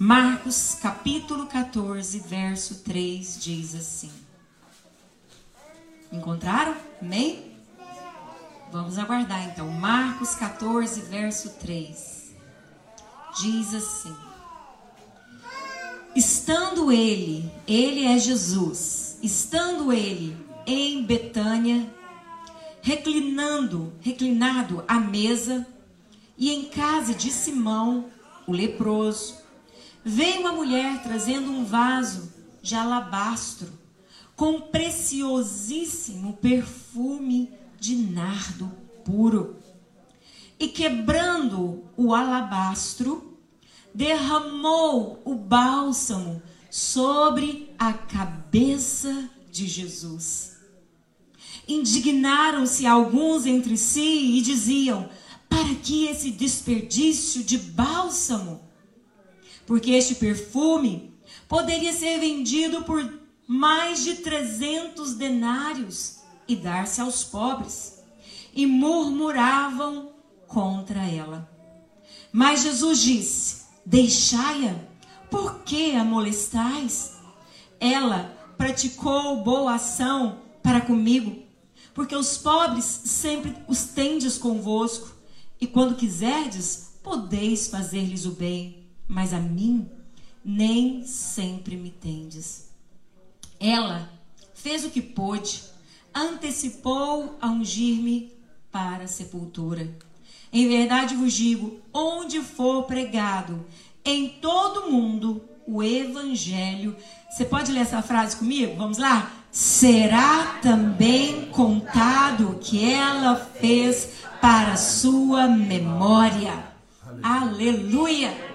Marcos capítulo 14, verso 3 diz assim. Encontraram? Amém? Vamos aguardar então. Marcos 14, verso 3. Diz assim: Estando ele, ele é Jesus, estando ele em Betânia, reclinando, reclinado à mesa, e em casa de Simão, o leproso, veio uma mulher trazendo um vaso de alabastro com preciosíssimo perfume de nardo puro. E quebrando o alabastro, derramou o bálsamo sobre a cabeça de Jesus. Indignaram-se alguns entre si e diziam: Para que esse desperdício de bálsamo? Porque este perfume poderia ser vendido por mais de 300 denários e dar-se aos pobres. E murmuravam contra ela. Mas Jesus disse: Deixai-a, por que a molestais? Ela praticou boa ação para comigo, porque os pobres sempre os tendes convosco, e quando quiserdes, podeis fazer-lhes o bem, mas a mim nem sempre me tendes. Ela fez o que pôde, antecipou a ungir-me para a sepultura. Em verdade vos digo: onde for pregado em todo o mundo o evangelho. Você pode ler essa frase comigo? Vamos lá? Será também contado o que ela fez para sua memória. Aleluia!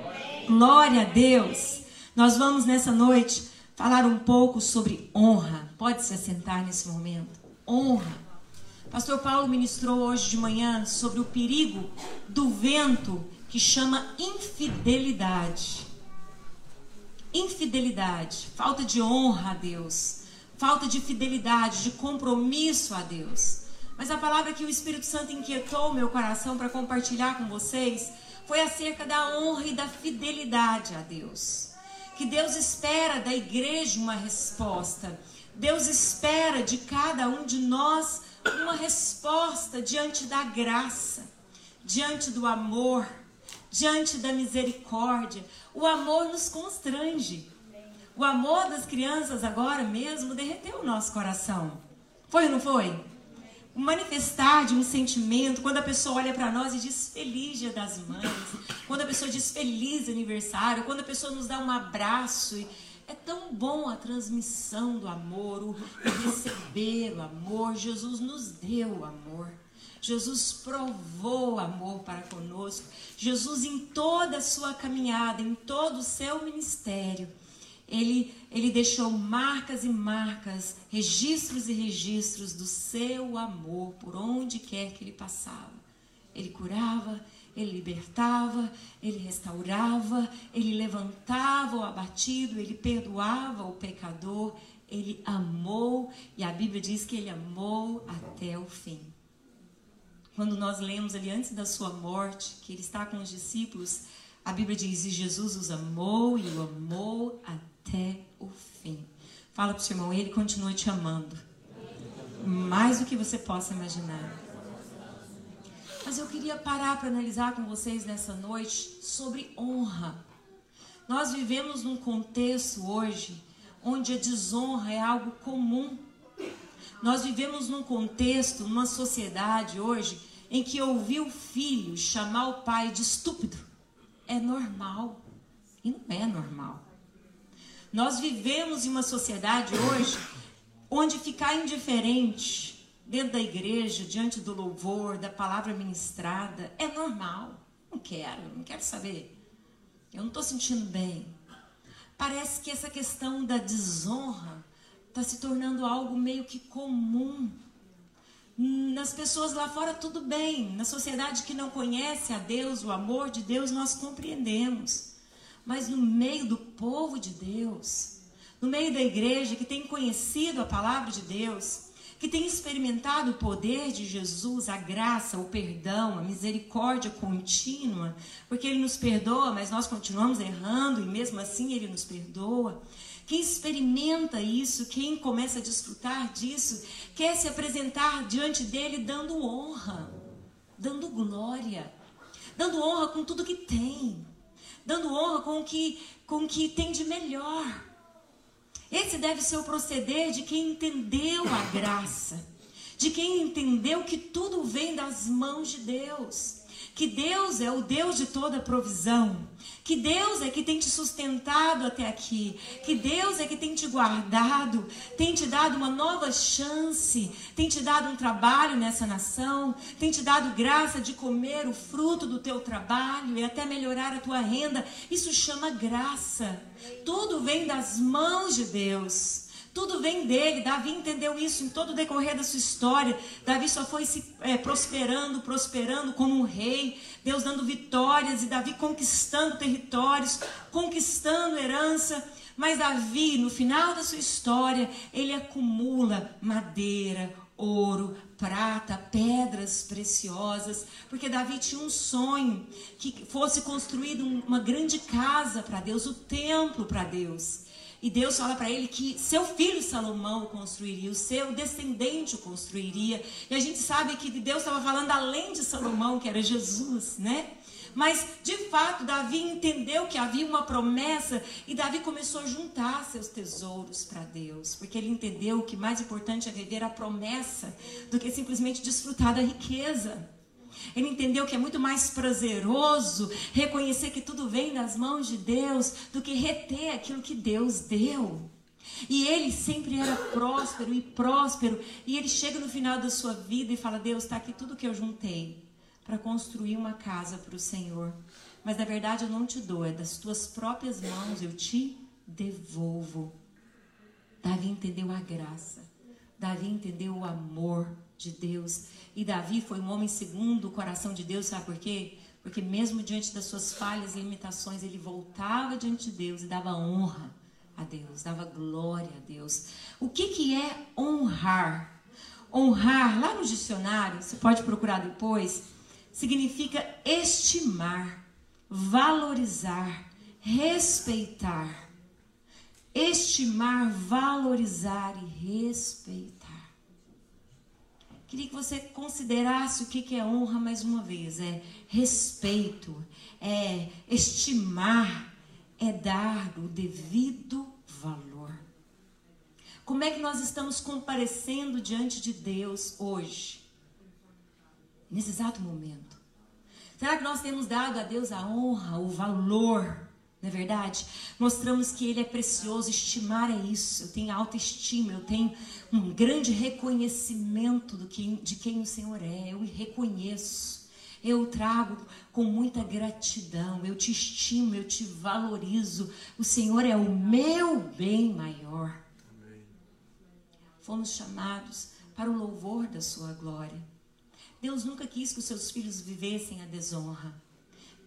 Glória a Deus! Nós vamos nessa noite falar um pouco sobre honra. Pode se assentar nesse momento. Honra. Pastor Paulo ministrou hoje de manhã sobre o perigo do vento que chama infidelidade. Infidelidade, falta de honra a Deus, falta de fidelidade, de compromisso a Deus. Mas a palavra que o Espírito Santo inquietou meu coração para compartilhar com vocês foi acerca da honra e da fidelidade a Deus que Deus espera da igreja uma resposta. Deus espera de cada um de nós uma resposta diante da graça, diante do amor, diante da misericórdia. O amor nos constrange. O amor das crianças agora mesmo derreteu o nosso coração. Foi ou não foi? O manifestar de um sentimento, quando a pessoa olha para nós e diz feliz dia das mães, quando a pessoa diz feliz aniversário, quando a pessoa nos dá um abraço. É tão bom a transmissão do amor, o receber o amor. Jesus nos deu o amor. Jesus provou amor para conosco. Jesus, em toda a sua caminhada, em todo o seu ministério, ele, ele deixou marcas e marcas, registros e registros do seu amor por onde quer que ele passava. Ele curava, ele libertava, ele restaurava, ele levantava o abatido, ele perdoava o pecador, ele amou, e a Bíblia diz que ele amou até o fim. Quando nós lemos ali antes da sua morte, que ele está com os discípulos, a Bíblia diz: e Jesus os amou e o amou até até o fim. Fala para o seu irmão, ele continua te amando. Mais do que você possa imaginar. Mas eu queria parar para analisar com vocês nessa noite sobre honra. Nós vivemos num contexto hoje onde a desonra é algo comum. Nós vivemos num contexto, numa sociedade hoje, em que ouvir o filho chamar o pai de estúpido é normal. E não é normal. Nós vivemos em uma sociedade hoje onde ficar indiferente dentro da igreja, diante do louvor, da palavra ministrada, é normal. Não quero, não quero saber. Eu não estou sentindo bem. Parece que essa questão da desonra está se tornando algo meio que comum. Nas pessoas lá fora, tudo bem. Na sociedade que não conhece a Deus, o amor de Deus, nós compreendemos mas no meio do povo de Deus, no meio da igreja que tem conhecido a palavra de Deus, que tem experimentado o poder de Jesus, a graça, o perdão, a misericórdia contínua, porque Ele nos perdoa, mas nós continuamos errando e mesmo assim Ele nos perdoa. Quem experimenta isso, quem começa a desfrutar disso, quer se apresentar diante dele dando honra, dando glória, dando honra com tudo que tem, dando honra com o que, com o que tem de melhor. Esse deve ser o proceder de quem entendeu a graça, de quem entendeu que tudo vem das mãos de Deus, que Deus é o Deus de toda provisão, que Deus é que tem te sustentado até aqui, que Deus é que tem te guardado, tem te dado uma nova chance, tem te dado um trabalho nessa nação, tem te dado graça de comer o fruto do teu trabalho e até melhorar a tua renda. Isso chama graça. Tudo vem das mãos de Deus. Tudo vem dele. Davi entendeu isso em todo o decorrer da sua história. Davi só foi se é, prosperando, prosperando como um rei. Deus dando vitórias e Davi conquistando territórios, conquistando herança. Mas Davi, no final da sua história, ele acumula madeira, ouro, prata, pedras preciosas, porque Davi tinha um sonho que fosse construído uma grande casa para Deus, o templo para Deus. E Deus fala para ele que seu filho Salomão o construiria, o seu descendente o construiria. E a gente sabe que Deus estava falando além de Salomão, que era Jesus, né? Mas, de fato, Davi entendeu que havia uma promessa e Davi começou a juntar seus tesouros para Deus, porque ele entendeu que mais importante é viver a promessa do que simplesmente desfrutar da riqueza. Ele entendeu que é muito mais prazeroso reconhecer que tudo vem das mãos de Deus do que reter aquilo que Deus deu. E ele sempre era próspero e próspero. E ele chega no final da sua vida e fala: Deus, está aqui tudo que eu juntei para construir uma casa para o Senhor. Mas na verdade eu não te dou, é das tuas próprias mãos eu te devolvo. Davi entendeu a graça. Davi entendeu o amor de Deus. E Davi foi um homem segundo o coração de Deus, sabe por quê? Porque mesmo diante das suas falhas e limitações, ele voltava diante de Deus e dava honra a Deus, dava glória a Deus. O que, que é honrar? Honrar, lá no dicionário, você pode procurar depois, significa estimar, valorizar, respeitar. Estimar, valorizar e respeitar. Queria que você considerasse o que é honra mais uma vez. É respeito, é estimar, é dar o devido valor. Como é que nós estamos comparecendo diante de Deus hoje? Nesse exato momento. Será que nós temos dado a Deus a honra, o valor não é verdade? Mostramos que ele é precioso, estimar é isso. Eu tenho autoestima, eu tenho um grande reconhecimento do que, de quem o Senhor é. Eu reconheço. Eu trago com muita gratidão. Eu te estimo, eu te valorizo. O Senhor é o meu bem maior. Fomos chamados para o louvor da sua glória. Deus nunca quis que os seus filhos vivessem a desonra.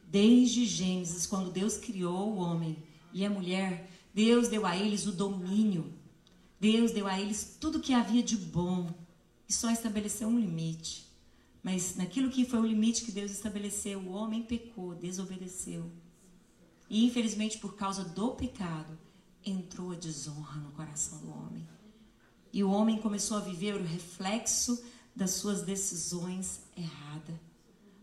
Desde Gênesis, quando Deus criou o homem e a mulher, Deus deu a eles o domínio. Deus deu a eles tudo que havia de bom e só estabeleceu um limite. Mas naquilo que foi o limite que Deus estabeleceu, o homem pecou, desobedeceu. E infelizmente, por causa do pecado, entrou a desonra no coração do homem. E o homem começou a viver o reflexo das suas decisões erradas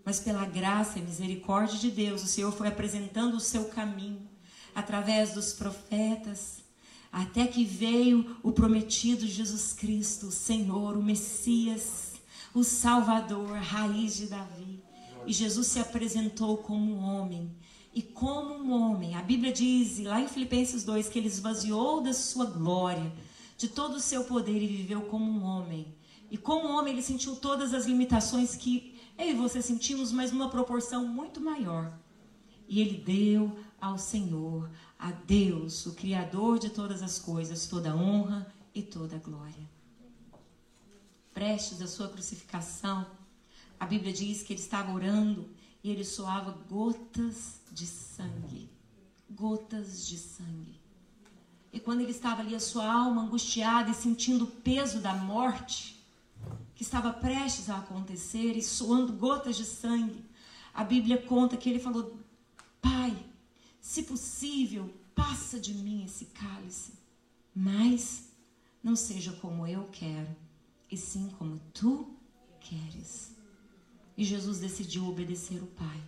mas pela graça e misericórdia de Deus, o Senhor foi apresentando o seu caminho através dos profetas, até que veio o prometido Jesus Cristo, o Senhor, o Messias, o Salvador, raiz de Davi. E Jesus se apresentou como um homem. E como um homem, a Bíblia diz lá em Filipenses 2 que ele esvaziou da sua glória, de todo o seu poder e viveu como um homem. E como um homem, ele sentiu todas as limitações que eu e você sentimos, mas numa proporção muito maior. E ele deu ao Senhor, a Deus, o Criador de todas as coisas, toda a honra e toda a glória. Prestes à sua crucificação, a Bíblia diz que ele estava orando e ele soava gotas de sangue. Gotas de sangue. E quando ele estava ali, a sua alma angustiada e sentindo o peso da morte, que estava prestes a acontecer e suando gotas de sangue, a Bíblia conta que ele falou: Pai, se possível, passa de mim esse cálice, mas não seja como eu quero, e sim como tu queres. E Jesus decidiu obedecer o Pai,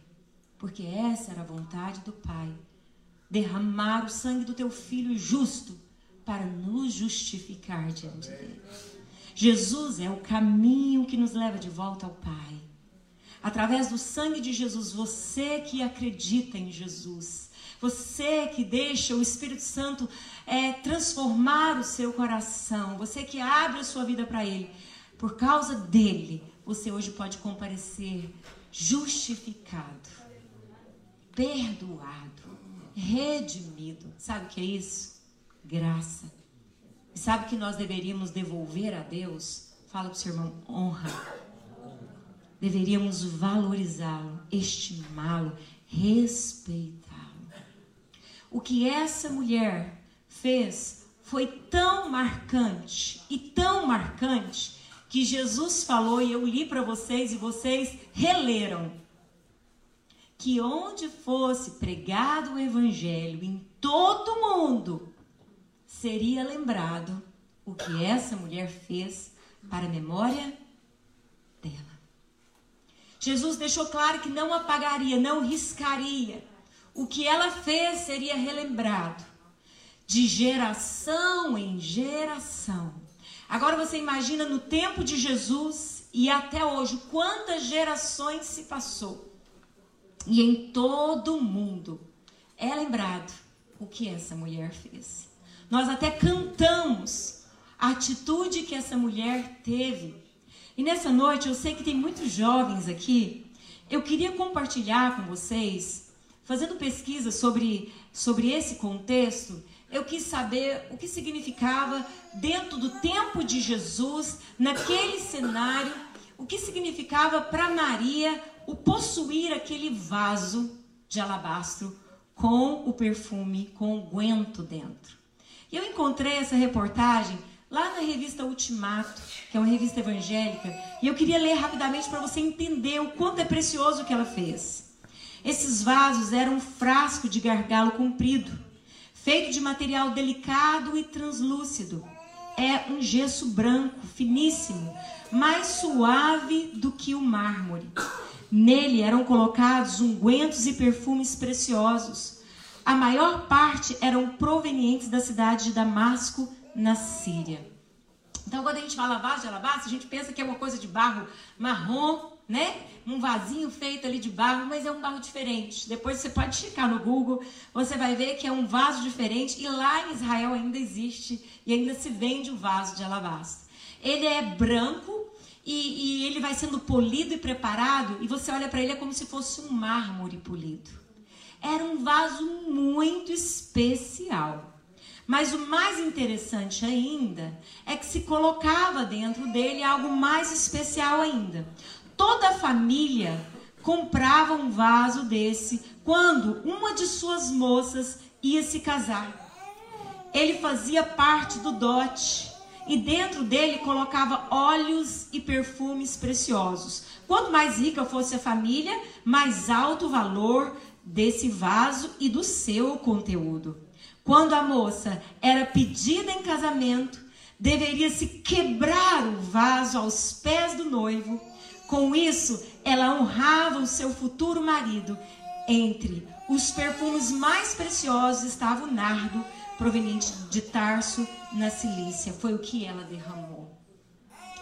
porque essa era a vontade do Pai derramar o sangue do teu filho justo para nos justificar diante dele. Jesus é o caminho que nos leva de volta ao Pai. Através do sangue de Jesus, você que acredita em Jesus, você que deixa o Espírito Santo é, transformar o seu coração, você que abre a sua vida para Ele, por causa dele, você hoje pode comparecer justificado, perdoado, redimido. Sabe o que é isso? Graça. E sabe que nós deveríamos devolver a Deus? Fala para o seu irmão, honra. Deveríamos valorizá-lo, estimá-lo, respeitá-lo. O que essa mulher fez foi tão marcante e tão marcante que Jesus falou e eu li para vocês e vocês releram que onde fosse pregado o evangelho em todo mundo, seria lembrado o que essa mulher fez para a memória dela. Jesus deixou claro que não apagaria, não riscaria. O que ela fez seria relembrado de geração em geração. Agora você imagina no tempo de Jesus e até hoje quantas gerações se passou e em todo o mundo é lembrado o que essa mulher fez. Nós até cantamos a atitude que essa mulher teve. E nessa noite, eu sei que tem muitos jovens aqui. Eu queria compartilhar com vocês, fazendo pesquisa sobre, sobre esse contexto, eu quis saber o que significava dentro do tempo de Jesus, naquele cenário, o que significava para Maria o possuir aquele vaso de alabastro com o perfume, com o guento dentro. Eu encontrei essa reportagem lá na revista Ultimato, que é uma revista evangélica, e eu queria ler rapidamente para você entender o quanto é precioso o que ela fez. Esses vasos eram um frasco de gargalo comprido, feito de material delicado e translúcido. É um gesso branco, finíssimo, mais suave do que o mármore. Nele eram colocados ungüentos e perfumes preciosos. A maior parte eram provenientes da cidade de Damasco, na Síria. Então, quando a gente fala vaso de alabastro, a gente pensa que é uma coisa de barro marrom, né? Um vasinho feito ali de barro, mas é um barro diferente. Depois você pode checar no Google, você vai ver que é um vaso diferente e lá em Israel ainda existe e ainda se vende o vaso de alabastro. Ele é branco e, e ele vai sendo polido e preparado, e você olha para ele é como se fosse um mármore polido. Era um vaso muito especial. Mas o mais interessante ainda é que se colocava dentro dele algo mais especial ainda. Toda a família comprava um vaso desse quando uma de suas moças ia se casar. Ele fazia parte do dote e dentro dele colocava óleos e perfumes preciosos. Quanto mais rica fosse a família, mais alto o valor desse vaso e do seu conteúdo. Quando a moça era pedida em casamento, deveria se quebrar o vaso aos pés do noivo. Com isso, ela honrava o seu futuro marido. Entre os perfumes mais preciosos estava o nardo, proveniente de Tarso, na Cilícia. Foi o que ela derramou.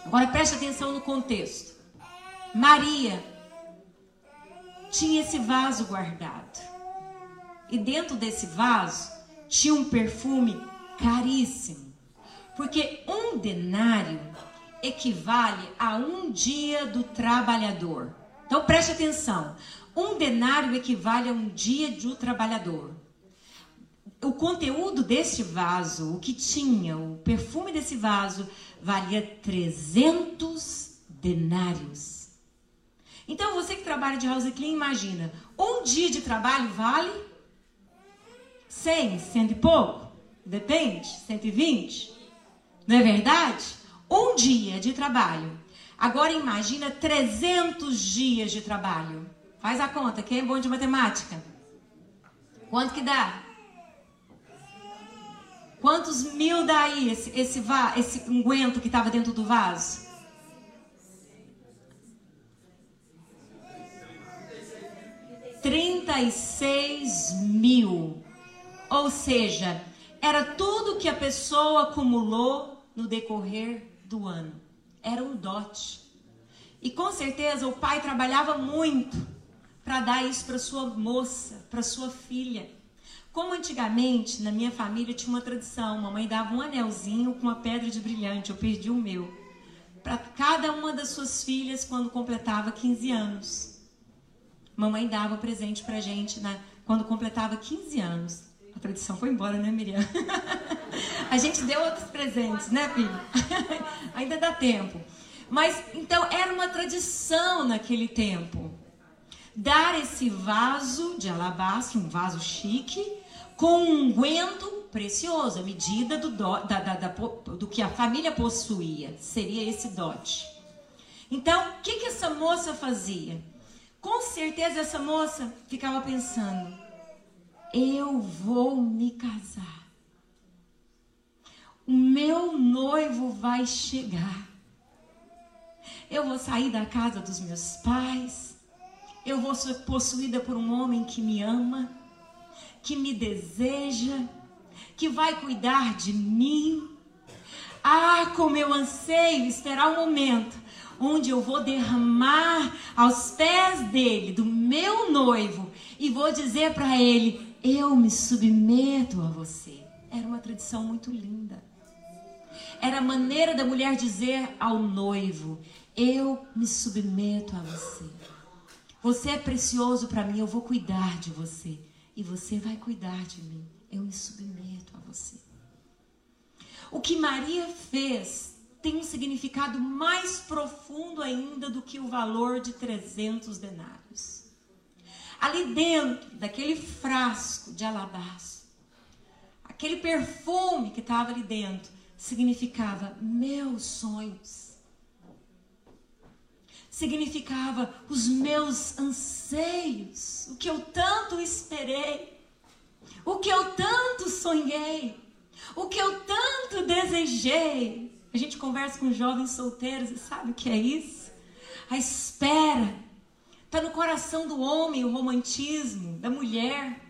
Agora preste atenção no contexto. Maria tinha esse vaso guardado. E dentro desse vaso tinha um perfume caríssimo. Porque um denário equivale a um dia do trabalhador. Então preste atenção. Um denário equivale a um dia do trabalhador o conteúdo deste vaso, o que tinha, o perfume desse vaso, valia 300 denários. Então, você que trabalha de house clean, imagina, um dia de trabalho vale 100, cento e pouco, depende, 120, não é verdade? Um dia de trabalho. Agora imagina 300 dias de trabalho. Faz a conta, quem é bom de matemática? Quanto que dá? Quantos mil dá aí esse, esse, esse unguento que estava dentro do vaso? 36 mil. Ou seja, era tudo que a pessoa acumulou no decorrer do ano. Era um dote. E com certeza o pai trabalhava muito para dar isso para sua moça, para sua filha. Como antigamente, na minha família tinha uma tradição, mamãe dava um anelzinho com uma pedra de brilhante, eu perdi o meu, para cada uma das suas filhas quando completava 15 anos. Mamãe dava presente pra gente quando completava 15 anos. A tradição foi embora, né, Miriam? a gente deu outros presentes, né, filho? Ainda dá tempo. Mas então era uma tradição naquele tempo dar esse vaso de alabastro, um vaso chique, com um unguento precioso, a medida do, do, da, da, da, do que a família possuía, seria esse dote. Então, o que, que essa moça fazia? Com certeza essa moça ficava pensando: eu vou me casar. O meu noivo vai chegar. Eu vou sair da casa dos meus pais. Eu vou ser possuída por um homem que me ama, que me deseja, que vai cuidar de mim. Ah, como eu anseio esperar o momento onde eu vou derramar aos pés dele, do meu noivo, e vou dizer para ele: Eu me submeto a você. Era uma tradição muito linda. Era a maneira da mulher dizer ao noivo: Eu me submeto a você. Você é precioso para mim, eu vou cuidar de você. E você vai cuidar de mim. Eu me submeto a você. O que Maria fez tem um significado mais profundo ainda do que o valor de 300 denários. Ali dentro daquele frasco de alabastro, aquele perfume que estava ali dentro, significava meus sonhos. Significava os meus anseios, o que eu tanto esperei, o que eu tanto sonhei, o que eu tanto desejei. A gente conversa com jovens solteiros e sabe o que é isso? A espera. Está no coração do homem o romantismo, da mulher.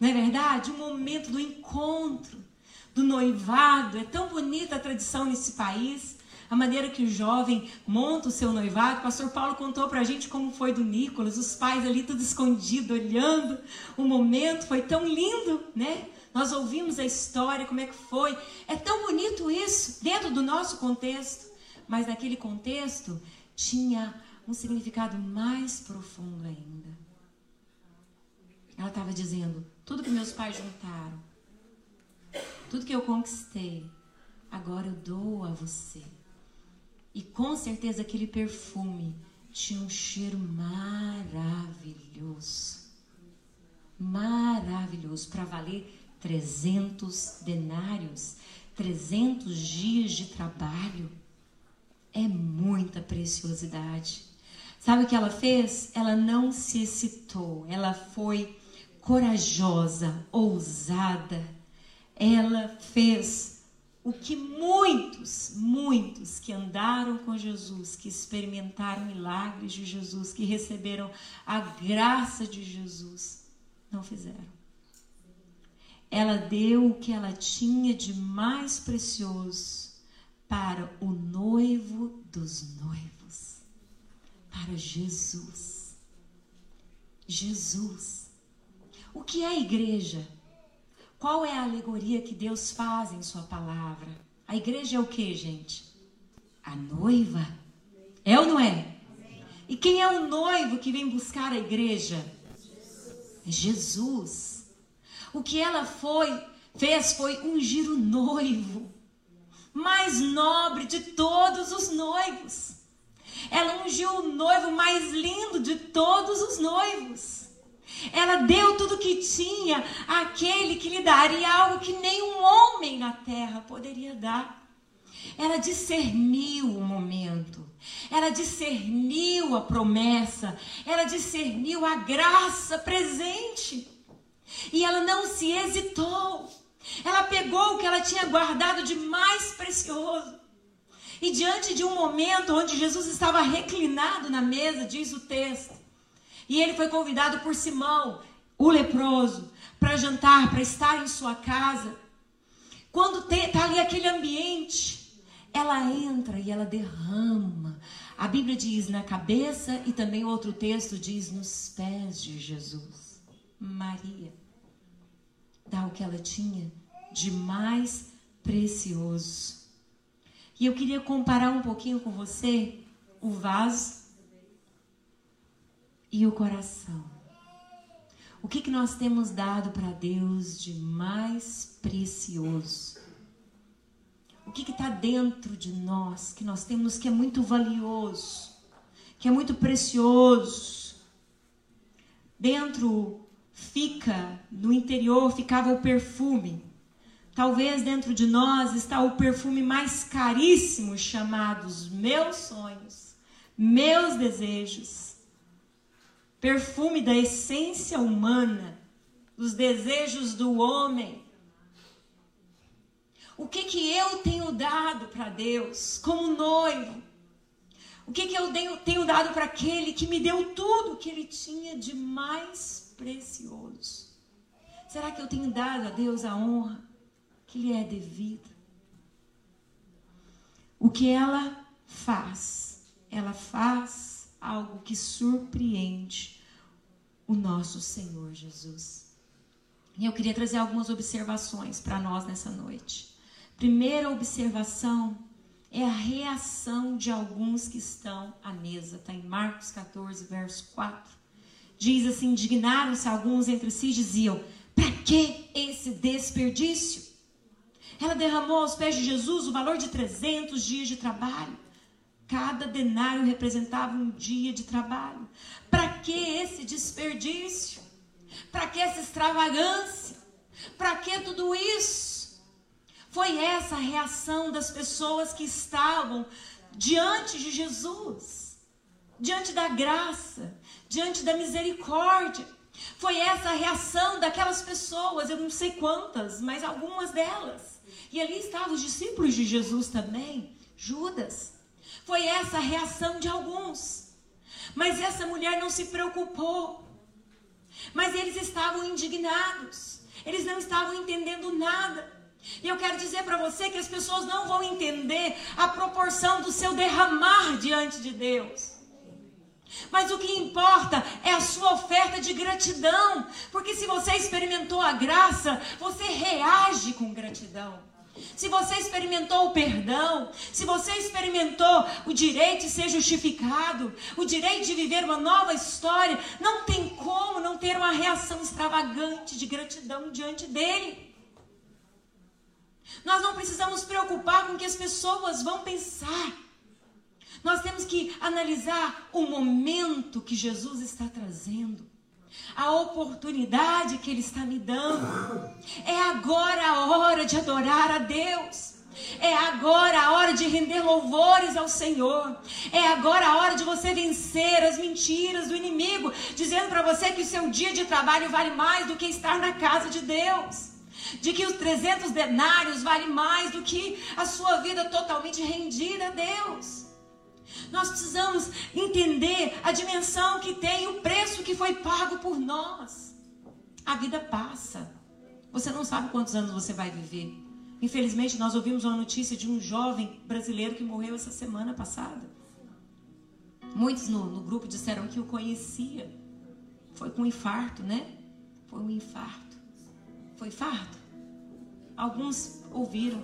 Não é verdade? O momento do encontro, do noivado. É tão bonita a tradição nesse país. A maneira que o jovem monta o seu noivado. O pastor Paulo contou para a gente como foi do Nicolas. Os pais ali tudo escondido, olhando. O momento foi tão lindo, né? Nós ouvimos a história, como é que foi. É tão bonito isso, dentro do nosso contexto. Mas naquele contexto tinha um significado mais profundo ainda. Ela estava dizendo: tudo que meus pais juntaram, tudo que eu conquistei, agora eu dou a você. E com certeza aquele perfume tinha um cheiro maravilhoso. Maravilhoso para valer 300 denários, 300 dias de trabalho. É muita preciosidade. Sabe o que ela fez? Ela não se excitou, ela foi corajosa, ousada. Ela fez o que muitos, muitos que andaram com Jesus, que experimentaram milagres de Jesus, que receberam a graça de Jesus, não fizeram ela deu o que ela tinha de mais precioso para o noivo dos noivos, para Jesus. Jesus. O que é a igreja? Qual é a alegoria que Deus faz em Sua palavra? A igreja é o que, gente? A noiva. É ou não é? E quem é o noivo que vem buscar a igreja? É Jesus. O que ela foi, fez foi ungir o noivo, mais nobre de todos os noivos. Ela ungiu o noivo mais lindo de todos os noivos. Ela deu tudo que tinha àquele que lhe daria algo que nenhum homem na terra poderia dar. Ela discerniu o momento. Ela discerniu a promessa. Ela discerniu a graça presente. E ela não se hesitou. Ela pegou o que ela tinha guardado de mais precioso. E diante de um momento onde Jesus estava reclinado na mesa, diz o texto, e ele foi convidado por Simão, o leproso, para jantar, para estar em sua casa. Quando está ali aquele ambiente, ela entra e ela derrama. A Bíblia diz na cabeça e também outro texto diz nos pés de Jesus. Maria dá o que ela tinha de mais precioso. E eu queria comparar um pouquinho com você o vaso e o coração. O que, que nós temos dado para Deus de mais precioso? O que está dentro de nós que nós temos que é muito valioso, que é muito precioso? Dentro fica, no interior ficava o perfume. Talvez dentro de nós está o perfume mais caríssimo chamado os meus sonhos, meus desejos. Perfume da essência humana, dos desejos do homem. O que que eu tenho dado para Deus como noivo? O que que eu tenho, tenho dado para aquele que me deu tudo que ele tinha de mais precioso? Será que eu tenho dado a Deus a honra? que lhe é devido. O que ela faz? Ela faz algo que surpreende o nosso Senhor Jesus. E eu queria trazer algumas observações para nós nessa noite. Primeira observação é a reação de alguns que estão à mesa. Está em Marcos 14, verso 4. Diz assim: indignaram-se alguns entre si diziam: para que esse desperdício? Ela derramou aos pés de Jesus o valor de 300 dias de trabalho. Cada denário representava um dia de trabalho. Para que esse desperdício? Para que essa extravagância? Para que tudo isso? Foi essa a reação das pessoas que estavam diante de Jesus, diante da graça, diante da misericórdia. Foi essa a reação daquelas pessoas, eu não sei quantas, mas algumas delas e ali estavam os discípulos de Jesus também, Judas. Foi essa a reação de alguns. Mas essa mulher não se preocupou. Mas eles estavam indignados. Eles não estavam entendendo nada. E eu quero dizer para você que as pessoas não vão entender a proporção do seu derramar diante de Deus. Mas o que importa é a sua oferta de gratidão. Porque se você experimentou a graça, você reage com gratidão se você experimentou o perdão, se você experimentou o direito de ser justificado, o direito de viver uma nova história, não tem como não ter uma reação extravagante de gratidão diante dele. Nós não precisamos preocupar com o que as pessoas vão pensar. Nós temos que analisar o momento que Jesus está trazendo a oportunidade que Ele está me dando. É agora a hora de adorar a Deus. É agora a hora de render louvores ao Senhor. É agora a hora de você vencer as mentiras do inimigo, dizendo para você que o seu dia de trabalho vale mais do que estar na casa de Deus. De que os 300 denários vale mais do que a sua vida totalmente rendida a Deus. Nós precisamos entender a dimensão que tem, o preço que foi pago por nós. A vida passa. Você não sabe quantos anos você vai viver. Infelizmente, nós ouvimos uma notícia de um jovem brasileiro que morreu essa semana passada. Muitos no, no grupo disseram que o conhecia. Foi com infarto, né? Foi um infarto. Foi infarto? Alguns ouviram.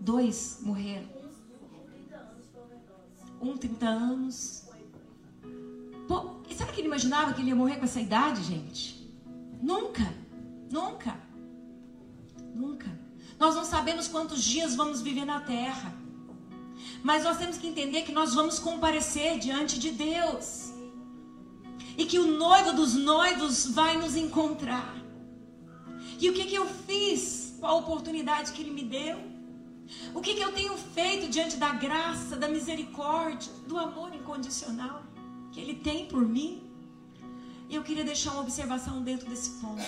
Dois morreram um 30 anos. Pô, será que ele imaginava que ele ia morrer com essa idade, gente? Nunca, nunca, nunca. Nós não sabemos quantos dias vamos viver na terra. Mas nós temos que entender que nós vamos comparecer diante de Deus. E que o noivo dos noivos vai nos encontrar. E o que, que eu fiz com a oportunidade que ele me deu? O que, que eu tenho feito diante da graça, da misericórdia, do amor incondicional que Ele tem por mim? E eu queria deixar uma observação dentro desse ponto.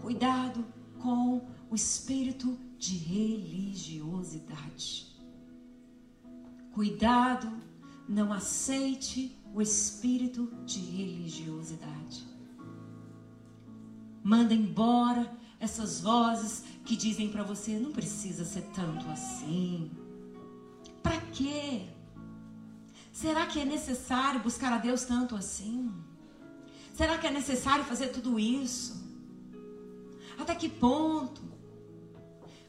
Cuidado com o espírito de religiosidade. Cuidado, não aceite o espírito de religiosidade. Manda embora essas vozes que dizem para você não precisa ser tanto assim. Para quê? Será que é necessário buscar a Deus tanto assim? Será que é necessário fazer tudo isso? Até que ponto?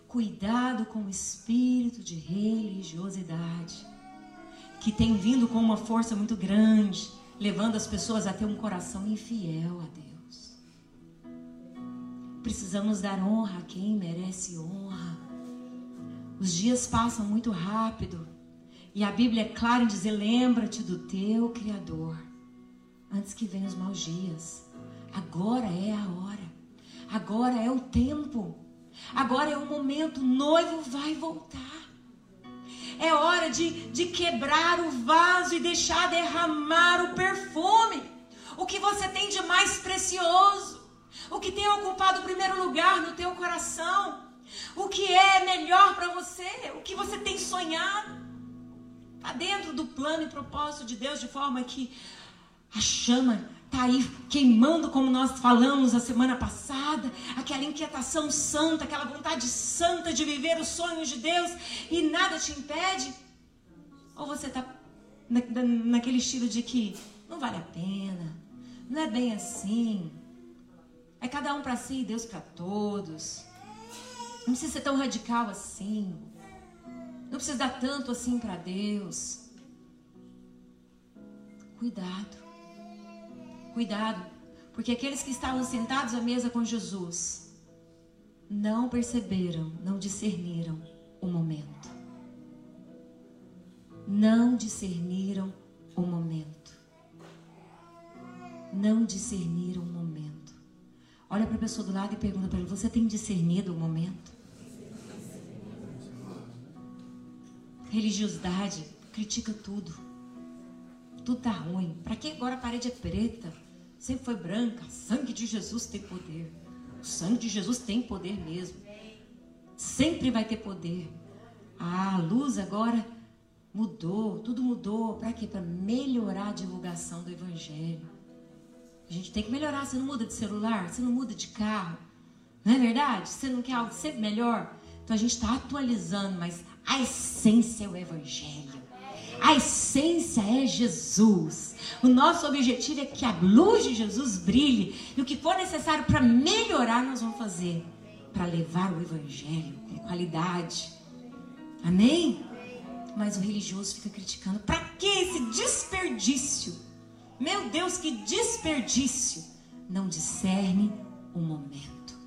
Cuidado com o espírito de religiosidade que tem vindo com uma força muito grande, levando as pessoas a ter um coração infiel a Deus. Precisamos dar honra a quem merece honra. Os dias passam muito rápido e a Bíblia é clara em dizer: lembra-te do teu Criador antes que venham os maus dias. Agora é a hora. Agora é o tempo. Agora é o momento. O noivo vai voltar. É hora de, de quebrar o vaso e deixar derramar o perfume. O que você tem de mais precioso. O que tem ocupado o primeiro lugar no teu coração. O que é melhor para você. O que você tem sonhado. Está dentro do plano e propósito de Deus, de forma que a chama está aí queimando, como nós falamos a semana passada, aquela inquietação santa, aquela vontade santa de viver os sonhos de Deus e nada te impede? Ou você está na, naquele estilo de que não vale a pena, não é bem assim, é cada um para si e Deus para todos, não precisa ser tão radical assim, não precisa dar tanto assim para Deus. Cuidado. Cuidado, porque aqueles que estavam sentados à mesa com Jesus não perceberam, não discerniram o momento. Não discerniram o momento. Não discerniram o momento. Olha para a pessoa do lado e pergunta para ele: Você tem discernido o momento? Religiosidade critica tudo. Tudo tá ruim. Para que agora a parede é preta? sempre foi branca. Sangue de Jesus tem poder. O sangue de Jesus tem poder mesmo. Sempre vai ter poder. Ah, a luz agora mudou, tudo mudou. Para quê? Para melhorar a divulgação do evangelho. A gente tem que melhorar. Você não muda de celular, você não muda de carro. Não é verdade? Você não quer algo sempre melhor? Então a gente está atualizando, mas a essência é o evangelho. A essência é Jesus. O nosso objetivo é que a luz de Jesus brilhe e o que for necessário para melhorar nós vamos fazer para levar o evangelho com qualidade. Amém? Mas o religioso fica criticando. Para que esse desperdício? Meu Deus, que desperdício! Não discerne o momento.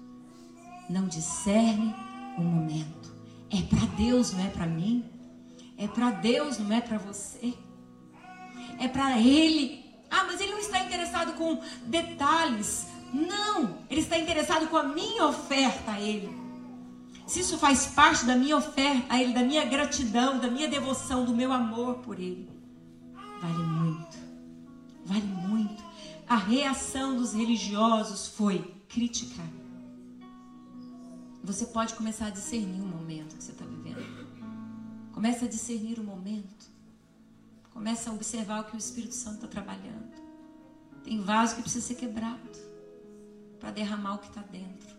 Não discerne o momento. É para Deus, não é para mim. É para Deus, não é para você. É para Ele. Ah, mas Ele não está interessado com detalhes. Não, Ele está interessado com a minha oferta a Ele. Se isso faz parte da minha oferta a Ele, da minha gratidão, da minha devoção, do meu amor por Ele, vale muito. Vale muito. A reação dos religiosos foi criticar. Você pode começar a discernir o momento que você está vivendo. Comece a discernir o momento. Comece a observar o que o Espírito Santo está trabalhando. Tem vaso que precisa ser quebrado para derramar o que está dentro.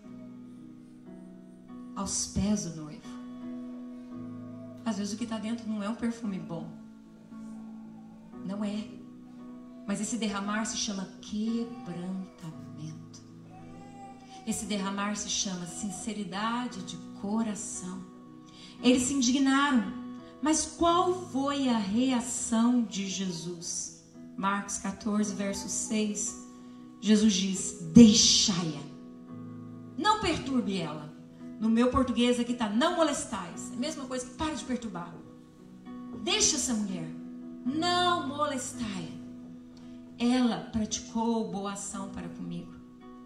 Aos pés do noivo. Às vezes o que está dentro não é um perfume bom. Não é. Mas esse derramar se chama quebrantamento. Esse derramar se chama sinceridade de coração. Eles se indignaram mas qual foi a reação de Jesus? Marcos 14, verso 6. Jesus diz: Deixai-a. Não perturbe ela. No meu português aqui está: Não molestais. É a mesma coisa que para de perturbar. Deixa essa mulher. Não molestai. Ela praticou boa ação para comigo.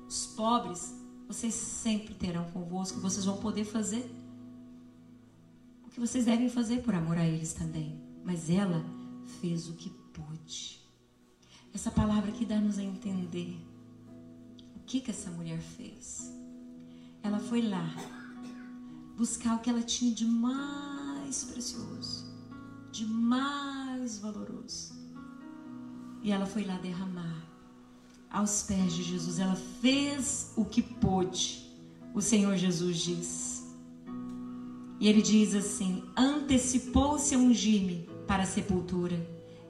Os pobres, vocês sempre terão convosco. Vocês vão poder fazer que vocês devem fazer por amor a eles também. Mas ela fez o que pôde. Essa palavra aqui dá-nos a entender o que, que essa mulher fez. Ela foi lá buscar o que ela tinha de mais precioso, de mais valoroso. E ela foi lá derramar aos pés de Jesus. Ela fez o que pôde. O Senhor Jesus diz. E ele diz assim: antecipou-se a ungir-me para a sepultura.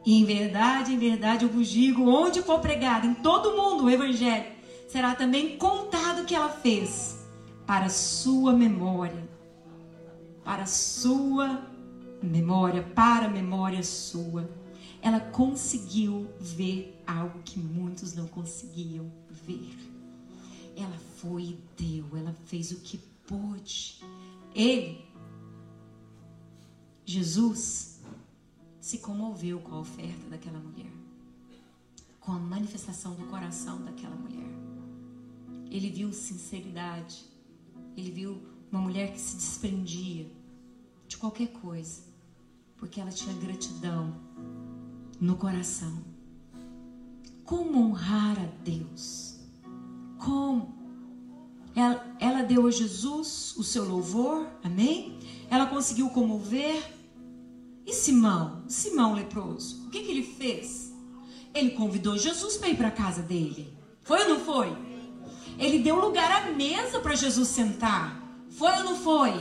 E em verdade, em verdade eu vos digo: onde for pregado em todo mundo o evangelho, será também contado o que ela fez para sua memória. Para sua memória, para a memória sua. Ela conseguiu ver algo que muitos não conseguiam ver. Ela foi e deu, ela fez o que pôde. Ele, Jesus, se comoveu com a oferta daquela mulher, com a manifestação do coração daquela mulher. Ele viu sinceridade, ele viu uma mulher que se desprendia de qualquer coisa, porque ela tinha gratidão no coração. Como honrar a Deus? Como? Ela, ela deu a Jesus o seu louvor, amém? Ela conseguiu comover e Simão, Simão leproso, o que, que ele fez? Ele convidou Jesus para ir para a casa dele. Foi ou não foi? Ele deu lugar à mesa para Jesus sentar. Foi ou não foi?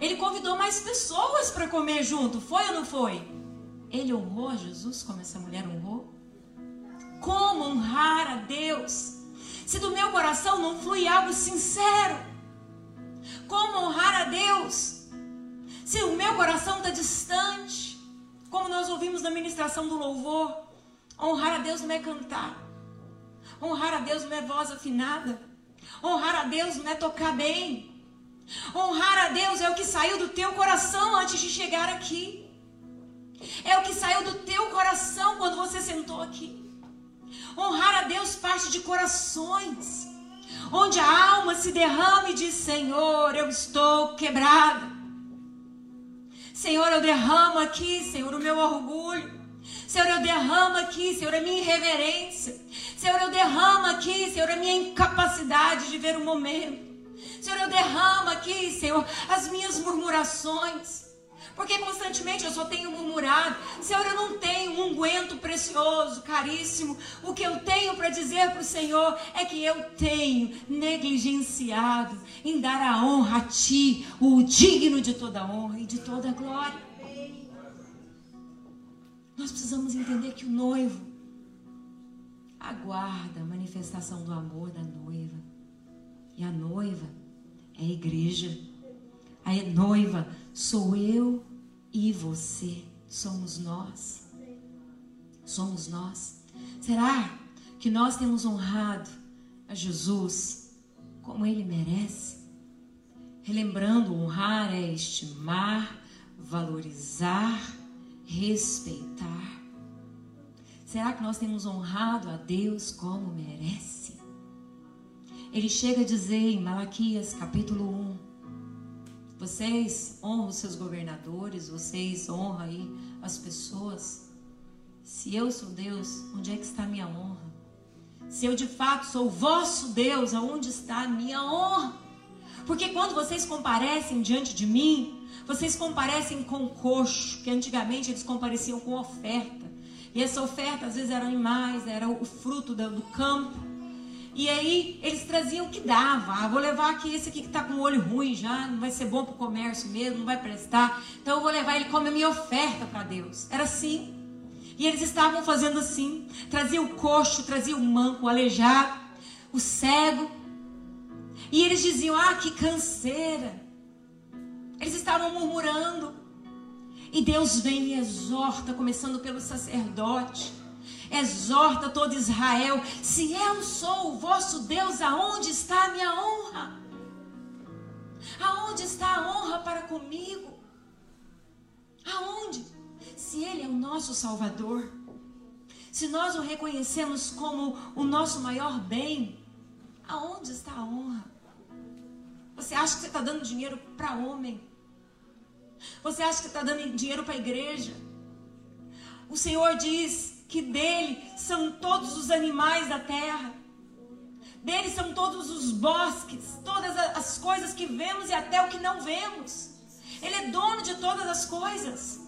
Ele convidou mais pessoas para comer junto. Foi ou não foi? Ele honrou Jesus como essa mulher honrou? Como honrar a Deus? Se do meu coração não flui algo sincero, como honrar a Deus? Se o meu coração está distante, como nós ouvimos na ministração do louvor, honrar a Deus não é cantar, honrar a Deus não é voz afinada, honrar a Deus não é tocar bem, honrar a Deus é o que saiu do teu coração antes de chegar aqui, é o que saiu do teu coração quando você sentou aqui. Honrar a Deus parte de corações, onde a alma se derrama e diz: Senhor, eu estou quebrada. Senhor, eu derramo aqui, Senhor, o meu orgulho. Senhor, eu derramo aqui, Senhor, a minha irreverência. Senhor, eu derramo aqui, Senhor, a minha incapacidade de ver o momento. Senhor, eu derramo aqui, Senhor, as minhas murmurações. Porque constantemente eu só tenho murmurado. Senhor, eu não tenho um unguento precioso, caríssimo. O que eu tenho para dizer para o Senhor é que eu tenho negligenciado em dar a honra a Ti, o digno de toda honra e de toda glória. Nós precisamos entender que o noivo aguarda a manifestação do amor da noiva. E a noiva é a igreja. A noiva sou eu e você somos nós. Somos nós. Será que nós temos honrado a Jesus como ele merece? Relembrando, honrar é estimar, valorizar, respeitar. Será que nós temos honrado a Deus como merece? Ele chega a dizer em Malaquias capítulo 1, vocês honram os seus governadores, vocês honram aí as pessoas. Se eu sou Deus, onde é que está a minha honra? Se eu de fato sou vosso Deus, aonde está a minha honra? Porque quando vocês comparecem diante de mim, vocês comparecem com coxo, que antigamente eles compareciam com oferta. E essa oferta às vezes era animais, era o fruto do campo. E aí eles traziam o que dava. Ah, vou levar aqui esse aqui que está com o olho ruim já, não vai ser bom para o comércio mesmo, não vai prestar. Então eu vou levar ele como a minha oferta para Deus. Era assim. E eles estavam fazendo assim. Trazia o coxo, trazia o manco, o aleijado, o cego. E eles diziam: Ah, que canseira. Eles estavam murmurando. E Deus vem e exorta, começando pelo sacerdote exorta todo Israel: se eu sou o vosso Deus, aonde está a minha honra? Aonde está a honra para comigo? Aonde? Se Ele é o nosso Salvador, se nós o reconhecemos como o nosso maior bem, aonde está a honra? Você acha que você está dando dinheiro para homem? Você acha que está dando dinheiro para a igreja? O Senhor diz que dele são todos os animais da terra. Dele são todos os bosques, todas as coisas que vemos e até o que não vemos. Ele é dono de todas as coisas.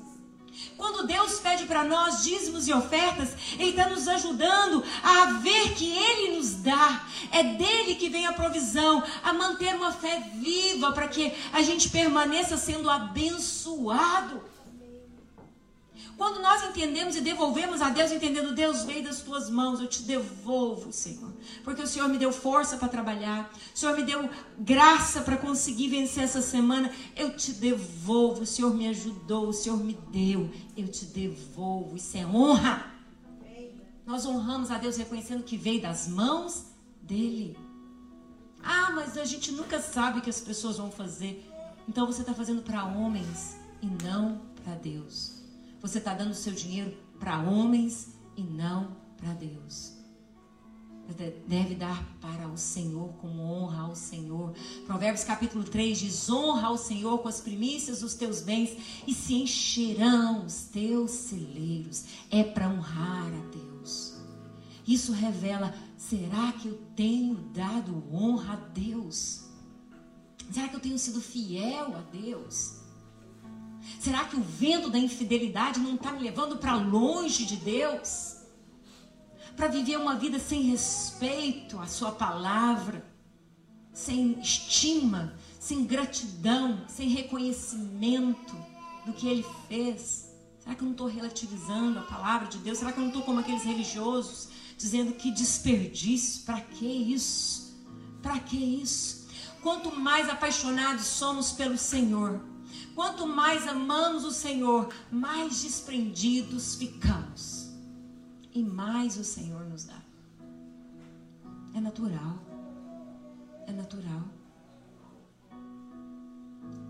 Quando Deus pede para nós dízimos e ofertas, Ele está nos ajudando a ver que Ele nos dá. É dele que vem a provisão, a manter uma fé viva para que a gente permaneça sendo abençoado. Quando nós entendemos e devolvemos a Deus, entendendo, Deus veio das tuas mãos, eu te devolvo, Senhor. Porque o Senhor me deu força para trabalhar, o Senhor me deu graça para conseguir vencer essa semana, eu te devolvo. O Senhor me ajudou, o Senhor me deu, eu te devolvo. Isso é honra. Nós honramos a Deus reconhecendo que veio das mãos dele. Ah, mas a gente nunca sabe o que as pessoas vão fazer. Então você está fazendo para homens e não para Deus. Você está dando seu dinheiro para homens e não para Deus. Deve dar para o Senhor como honra ao Senhor. Provérbios capítulo 3 diz: Honra ao Senhor com as primícias dos teus bens e se encherão os teus celeiros. É para honrar a Deus. Isso revela: será que eu tenho dado honra a Deus? Será que eu tenho sido fiel a Deus? Será que o vento da infidelidade não está me levando para longe de Deus? Para viver uma vida sem respeito à Sua palavra, sem estima, sem gratidão, sem reconhecimento do que Ele fez? Será que eu não estou relativizando a palavra de Deus? Será que eu não estou como aqueles religiosos, dizendo que desperdício? Para que isso? Para que isso? Quanto mais apaixonados somos pelo Senhor, Quanto mais amamos o Senhor, mais desprendidos ficamos. E mais o Senhor nos dá. É natural. É natural.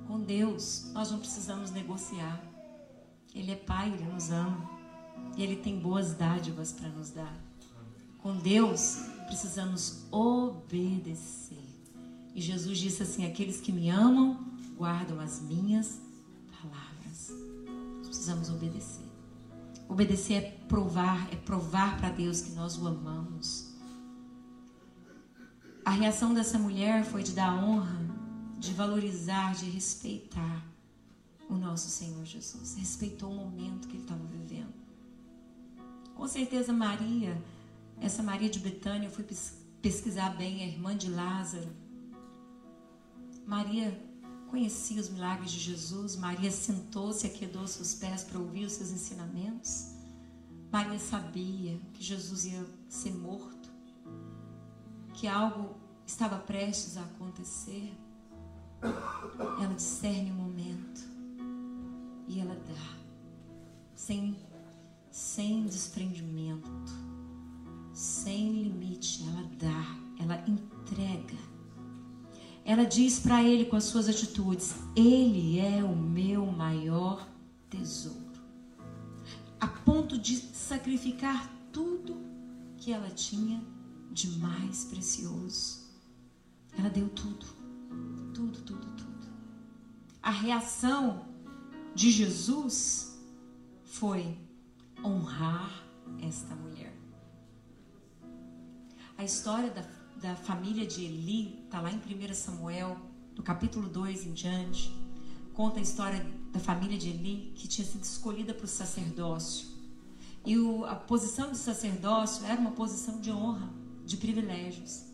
Com Deus, nós não precisamos negociar. Ele é Pai, Ele nos ama. E Ele tem boas dádivas para nos dar. Com Deus, precisamos obedecer. E Jesus disse assim: Aqueles que me amam, guardam as minhas palavras. Precisamos obedecer. Obedecer é provar, é provar para Deus que nós o amamos. A reação dessa mulher foi de dar honra, de valorizar, de respeitar o nosso Senhor Jesus. Respeitou o momento que ele estava vivendo. Com certeza, Maria, essa Maria de Betânia, eu fui pesquisar bem, a irmã de Lázaro. Maria conhecia os milagres de Jesus. Maria sentou-se e aquedou seus pés para ouvir os seus ensinamentos. Maria sabia que Jesus ia ser morto, que algo estava prestes a acontecer. Ela discerne o momento e ela dá, sem, sem desprendimento, sem limite. Ela dá, ela entrega ela diz para ele com as suas atitudes: Ele é o meu maior tesouro. A ponto de sacrificar tudo que ela tinha de mais precioso. Ela deu tudo, tudo, tudo, tudo. A reação de Jesus foi honrar esta mulher. A história da da família de Eli, está lá em 1 Samuel, no capítulo 2 em diante, conta a história da família de Eli que tinha sido escolhida para o sacerdócio. E o, a posição de sacerdócio era uma posição de honra, de privilégios.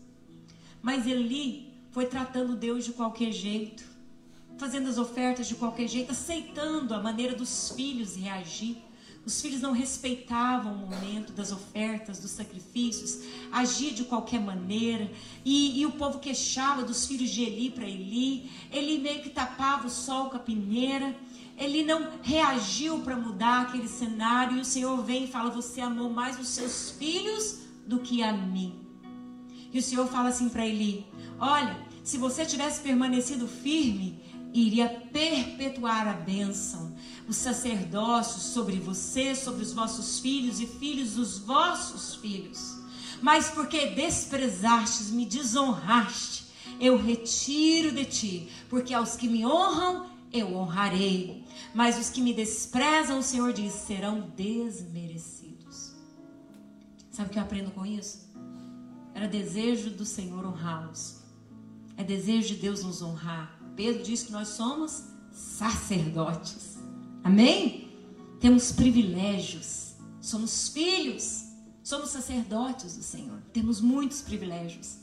Mas Eli foi tratando Deus de qualquer jeito, fazendo as ofertas de qualquer jeito, aceitando a maneira dos filhos reagir. Os filhos não respeitavam o momento das ofertas, dos sacrifícios, agia de qualquer maneira. E, e o povo queixava dos filhos de Eli para Eli. Ele meio que tapava o sol com a peneira. Ele não reagiu para mudar aquele cenário. E o Senhor vem e fala: Você amou mais os seus filhos do que a mim. E o Senhor fala assim para Eli: Olha, se você tivesse permanecido firme, iria perpetuar a bênção o sacerdócio sobre você, sobre os vossos filhos e filhos dos vossos filhos. Mas porque desprezastes, me desonraste, eu retiro de ti, porque aos que me honram, eu honrarei. Mas os que me desprezam, o Senhor diz, serão desmerecidos. Sabe o que eu aprendo com isso? Era desejo do Senhor honrá-los. É desejo de Deus nos honrar. Pedro diz que nós somos sacerdotes. Amém? Temos privilégios. Somos filhos. Somos sacerdotes do Senhor. Temos muitos privilégios.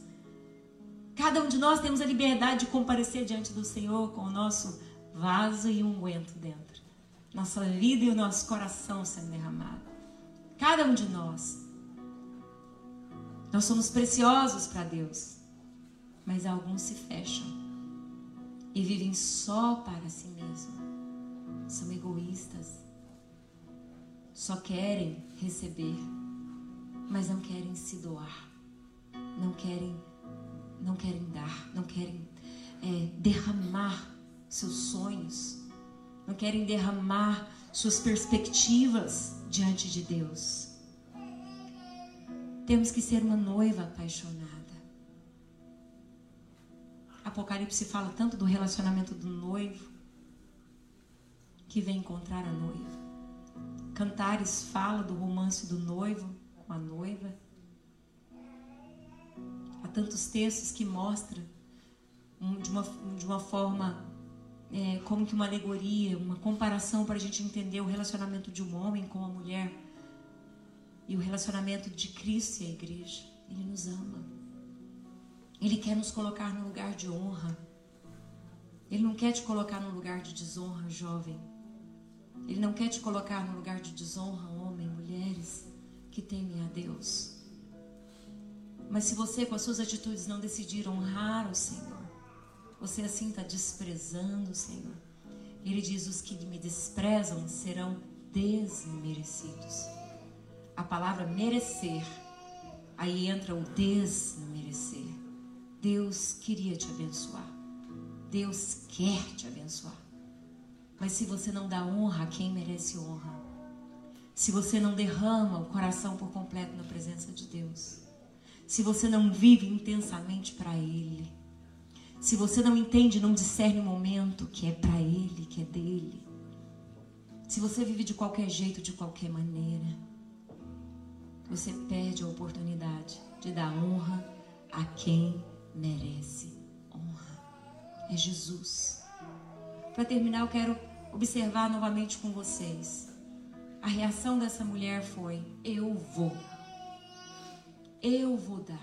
Cada um de nós temos a liberdade de comparecer diante do Senhor com o nosso vaso e unguento dentro. Nossa vida e o nosso coração sendo derramado. Cada um de nós. Nós somos preciosos para Deus. Mas alguns se fecham e vivem só para si mesmos. São egoístas. Só querem receber, mas não querem se doar. Não querem não querem dar, não querem é, derramar seus sonhos, não querem derramar suas perspectivas diante de Deus. Temos que ser uma noiva apaixonada. Apocalipse fala tanto do relacionamento do noivo que vem encontrar a noiva. Cantares fala do romance do noivo com a noiva. Há tantos textos que mostram de uma, de uma forma é, como que uma alegoria, uma comparação para a gente entender o relacionamento de um homem com a mulher e o relacionamento de Cristo e a igreja. Ele nos ama. Ele quer nos colocar no lugar de honra. Ele não quer te colocar no lugar de desonra, jovem. Ele não quer te colocar no lugar de desonra, homem, mulheres que temem a Deus. Mas se você, com as suas atitudes, não decidir honrar o Senhor, você assim está desprezando o Senhor. Ele diz: Os que me desprezam serão desmerecidos. A palavra merecer, aí entra o desmerecer. Deus queria te abençoar. Deus quer te abençoar. Mas se você não dá honra a quem merece honra, se você não derrama o coração por completo na presença de Deus, se você não vive intensamente para Ele, se você não entende, não discerne o momento que é para Ele, que é dele, se você vive de qualquer jeito, de qualquer maneira, você perde a oportunidade de dar honra a quem merece honra. É Jesus. Para terminar, eu quero observar novamente com vocês. A reação dessa mulher foi: Eu vou eu vou dar.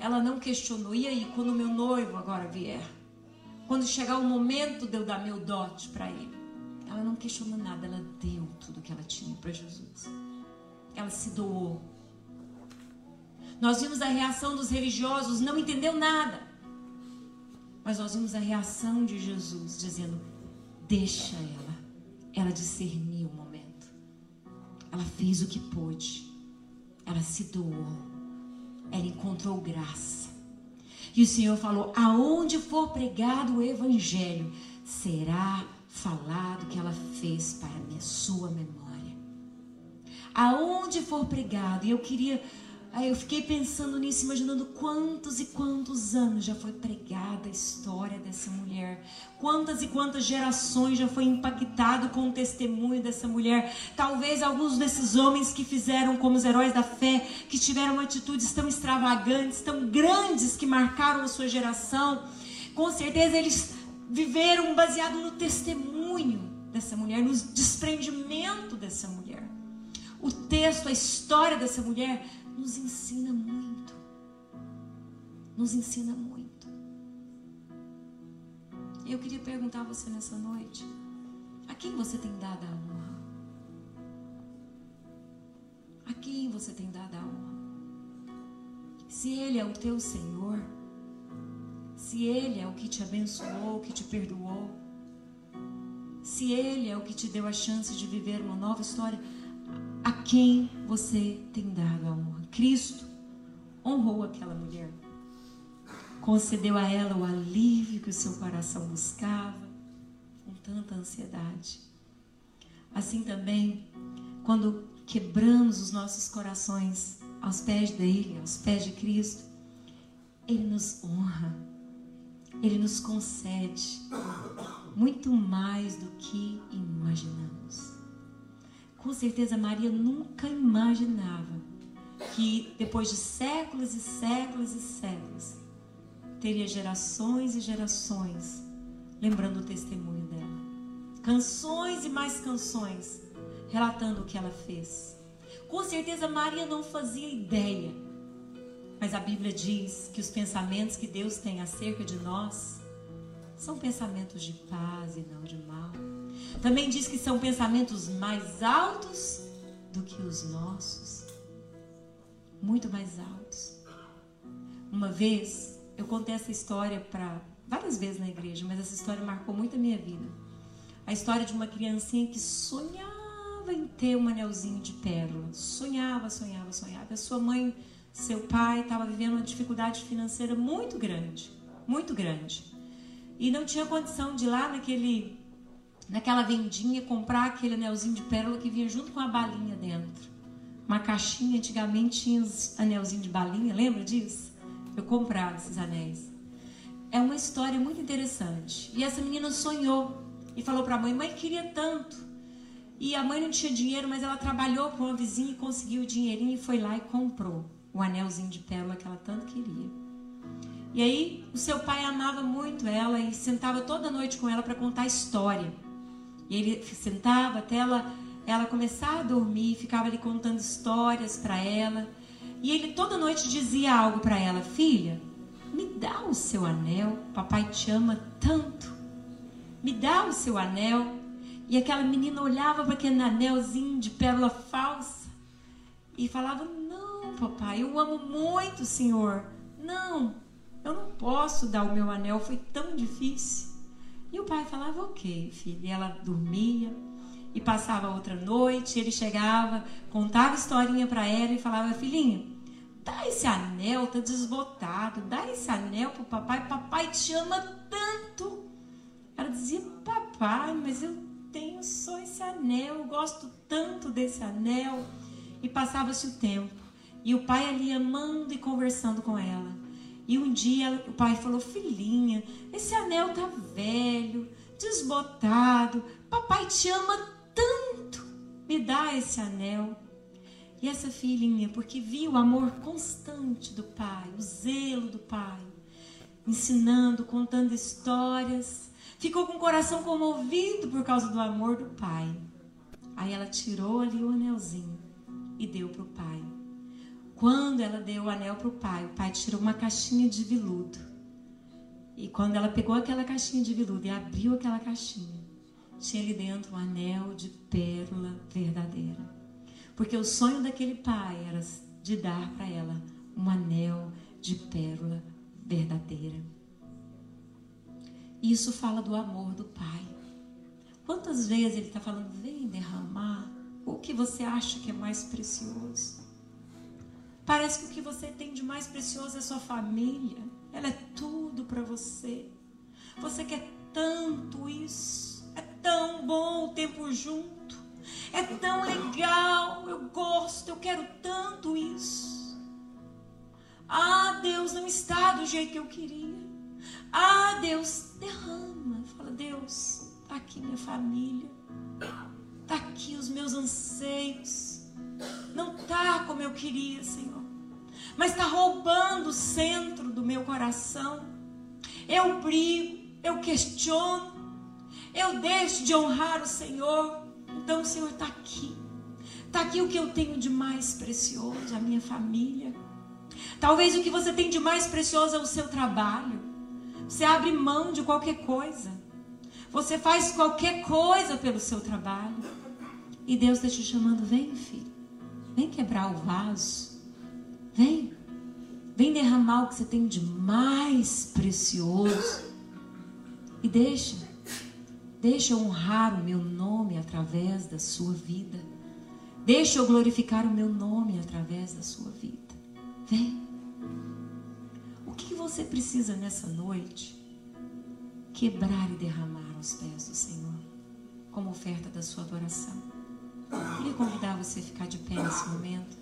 Ela não questionou, e aí, quando meu noivo agora vier? Quando chegar o momento de eu dar meu dote para ele? Ela não questionou nada, ela deu tudo que ela tinha para Jesus. Ela se doou. Nós vimos a reação dos religiosos, não entendeu nada. Mas nós vimos a reação de Jesus, dizendo: Deixa ela. Ela discerniu o momento. Ela fez o que pôde. Ela se doou. Ela encontrou graça. E o Senhor falou: aonde for pregado o evangelho, será falado que ela fez para a sua memória. Aonde for pregado, e eu queria Aí eu fiquei pensando nisso, imaginando quantos e quantos anos já foi pregada a história dessa mulher. Quantas e quantas gerações já foi impactado com o testemunho dessa mulher. Talvez alguns desses homens que fizeram como os heróis da fé, que tiveram atitudes tão extravagantes, tão grandes que marcaram a sua geração. Com certeza eles viveram baseado no testemunho dessa mulher, no desprendimento dessa mulher. O texto, a história dessa mulher nos ensina muito. Nos ensina muito. Eu queria perguntar a você nessa noite: a quem você tem dado a honra? A quem você tem dado a honra? Se Ele é o teu Senhor, se Ele é o que te abençoou, que te perdoou, se Ele é o que te deu a chance de viver uma nova história, a quem você tem dado a honra? Cristo honrou aquela mulher, concedeu a ela o alívio que o seu coração buscava com tanta ansiedade. Assim também, quando quebramos os nossos corações aos pés dele, aos pés de Cristo, ele nos honra Ele nos concede muito mais do que imaginamos. Com certeza, Maria nunca imaginava que depois de séculos e séculos e séculos, teria gerações e gerações lembrando o testemunho dela. Canções e mais canções relatando o que ela fez. Com certeza, Maria não fazia ideia mas a Bíblia diz que os pensamentos que Deus tem acerca de nós são pensamentos de paz e não de mal. Também diz que são pensamentos mais altos do que os nossos. Muito mais altos. Uma vez, eu contei essa história para várias vezes na igreja, mas essa história marcou muito a minha vida. A história de uma criancinha que sonhava em ter um anelzinho de pérola. Sonhava, sonhava, sonhava. A sua mãe seu pai estava vivendo uma dificuldade financeira muito grande, muito grande. E não tinha condição de ir lá naquele, naquela vendinha comprar aquele anelzinho de pérola que vinha junto com a balinha dentro. Uma caixinha, antigamente tinha os anelzinhos de balinha, lembra disso? Eu comprava esses anéis. É uma história muito interessante. E essa menina sonhou e falou para a mãe: mãe, queria tanto. E a mãe não tinha dinheiro, mas ela trabalhou para uma vizinha e conseguiu o dinheirinho e foi lá e comprou o anelzinho de pérola que ela tanto queria. E aí, o seu pai amava muito ela e sentava toda noite com ela para contar história. E ele sentava até ela, ela começar a dormir, ficava ali contando histórias para ela. E ele toda noite dizia algo para ela: Filha, me dá o seu anel, papai te ama tanto. Me dá o seu anel. E aquela menina olhava para aquele anelzinho de pérola falsa e falava: papai, eu amo muito o Senhor. Não, eu não posso dar o meu anel, foi tão difícil. E o pai falava, ok, filha. E ela dormia e passava outra noite. Ele chegava, contava historinha para ela e falava, filhinha, dá esse anel, tá desbotado, dá esse anel pro papai, papai te ama tanto. Ela dizia, papai, mas eu tenho só esse anel, eu gosto tanto desse anel. E passava-se o tempo. E o pai ali amando e conversando com ela. E um dia o pai falou: Filhinha, esse anel tá velho, desbotado. Papai te ama tanto. Me dá esse anel. E essa filhinha, porque viu o amor constante do pai, o zelo do pai, ensinando, contando histórias, ficou com o coração comovido por causa do amor do pai. Aí ela tirou ali o anelzinho e deu para o pai. Quando ela deu o anel para o pai, o pai tirou uma caixinha de veludo. E quando ela pegou aquela caixinha de veludo e abriu aquela caixinha, tinha ali dentro um anel de pérola verdadeira. Porque o sonho daquele pai era de dar para ela um anel de pérola verdadeira. Isso fala do amor do pai. Quantas vezes ele está falando, vem derramar o que você acha que é mais precioso? Parece que o que você tem de mais precioso é sua família. Ela é tudo para você. Você quer tanto isso. Tão bom o tempo junto. É tão legal. Eu gosto, eu quero tanto isso. Ah, Deus não está do jeito que eu queria. Ah, Deus, derrama. Fala, Deus, tá aqui minha família. Tá aqui os meus anseios. Não tá como eu queria, Senhor. Mas está roubando o centro do meu coração. Eu brigo, eu questiono, eu deixo de honrar o Senhor. Então o Senhor está aqui. Está aqui o que eu tenho de mais precioso, a minha família. Talvez o que você tem de mais precioso é o seu trabalho. Você abre mão de qualquer coisa. Você faz qualquer coisa pelo seu trabalho. E Deus está te chamando, vem, filho. Vem quebrar o vaso. Vem. Vem derramar o que você tem de mais precioso. E deixa. Deixa eu honrar o meu nome através da sua vida. Deixa eu glorificar o meu nome através da sua vida. Vem. O que você precisa nessa noite? Quebrar e derramar aos pés do Senhor, como oferta da sua adoração. Queria convidar você a ficar de pé nesse momento.